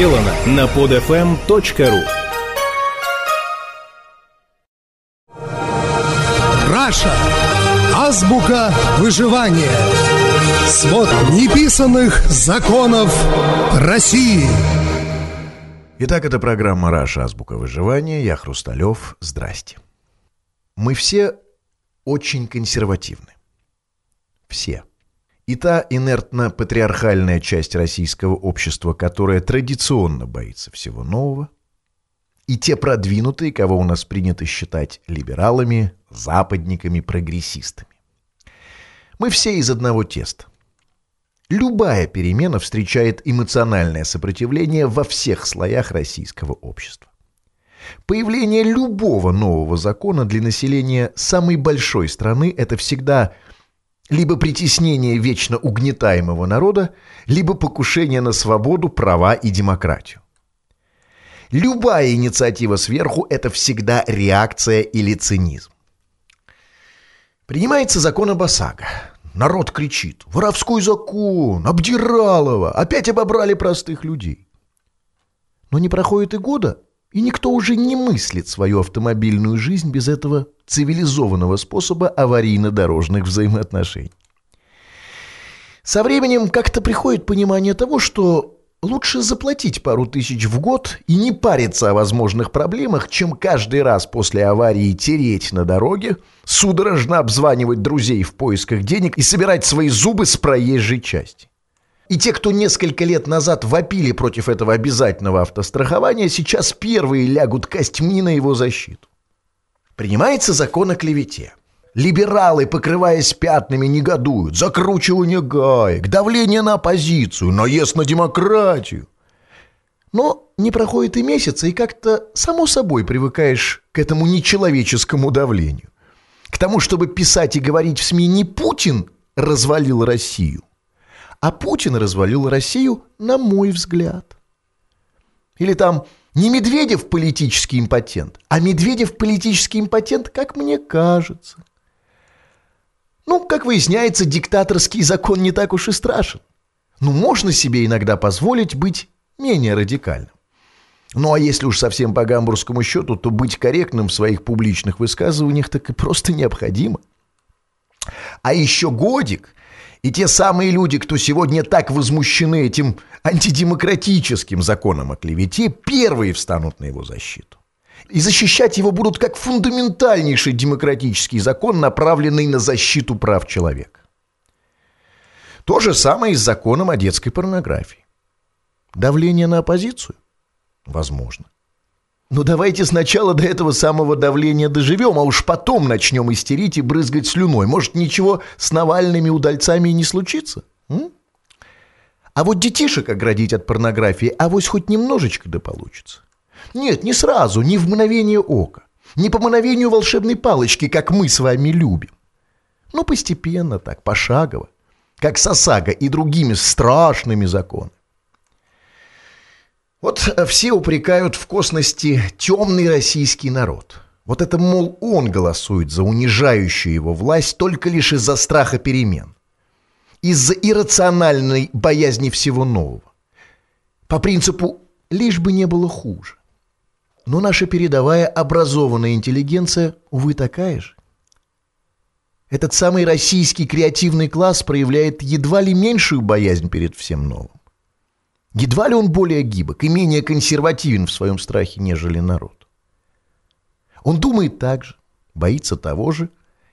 сделано на podfm.ru Раша. Азбука выживания. Свод неписанных законов России. Итак, это программа «Раша. Азбука выживания». Я Хрусталев. Здрасте. Мы все очень консервативны. Все. И та инертно-патриархальная часть российского общества, которая традиционно боится всего нового, и те продвинутые, кого у нас принято считать либералами, западниками, прогрессистами. Мы все из одного теста. Любая перемена встречает эмоциональное сопротивление во всех слоях российского общества. Появление любого нового закона для населения самой большой страны – это всегда либо притеснение вечно угнетаемого народа, либо покушение на свободу, права и демократию. Любая инициатива сверху – это всегда реакция или цинизм. Принимается закон об ОСАГО. Народ кричит «Воровской закон! Обдиралово! Опять обобрали простых людей!» Но не проходит и года, и никто уже не мыслит свою автомобильную жизнь без этого цивилизованного способа аварийно-дорожных взаимоотношений. Со временем как-то приходит понимание того, что лучше заплатить пару тысяч в год и не париться о возможных проблемах, чем каждый раз после аварии тереть на дороге, судорожно обзванивать друзей в поисках денег и собирать свои зубы с проезжей части. И те, кто несколько лет назад вопили против этого обязательного автострахования, сейчас первые лягут костьми на его защиту. Принимается закон о клевете. Либералы, покрываясь пятнами, негодуют. Закручивание гаек, давление на оппозицию, наезд на демократию. Но не проходит и месяца, и как-то само собой привыкаешь к этому нечеловеческому давлению. К тому, чтобы писать и говорить в СМИ не Путин развалил Россию, а Путин развалил Россию, на мой взгляд. Или там не Медведев политический импотент, а Медведев политический импотент, как мне кажется. Ну, как выясняется, диктаторский закон не так уж и страшен. Ну, можно себе иногда позволить быть менее радикальным. Ну, а если уж совсем по гамбургскому счету, то быть корректным в своих публичных высказываниях так и просто необходимо. А еще годик, и те самые люди, кто сегодня так возмущены этим антидемократическим законом о клевете, первые встанут на его защиту. И защищать его будут как фундаментальнейший демократический закон, направленный на защиту прав человека. То же самое и с законом о детской порнографии. Давление на оппозицию? Возможно. Но давайте сначала до этого самого давления доживем, а уж потом начнем истерить и брызгать слюной. Может, ничего с Навальными удальцами и не случится? М? А вот детишек оградить от порнографии, а авось хоть немножечко да получится. Нет, не сразу, не в мгновение ока. Не по мгновению волшебной палочки, как мы с вами любим. Но постепенно так, пошагово. Как с ОСАГО и другими страшными законами. Вот э, все упрекают в косности темный российский народ. Вот это, мол, он голосует за унижающую его власть только лишь из-за страха перемен. Из-за иррациональной боязни всего нового. По принципу «лишь бы не было хуже». Но наша передовая образованная интеллигенция, увы, такая же. Этот самый российский креативный класс проявляет едва ли меньшую боязнь перед всем новым. Едва ли он более гибок и менее консервативен в своем страхе, нежели народ. Он думает так же, боится того же,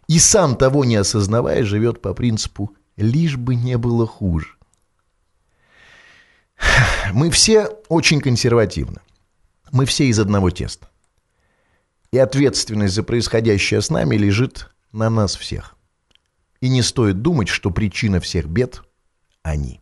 и сам того не осознавая, живет по принципу «лишь бы не было хуже». Мы все очень консервативны. Мы все из одного теста. И ответственность за происходящее с нами лежит на нас всех. И не стоит думать, что причина всех бед – они.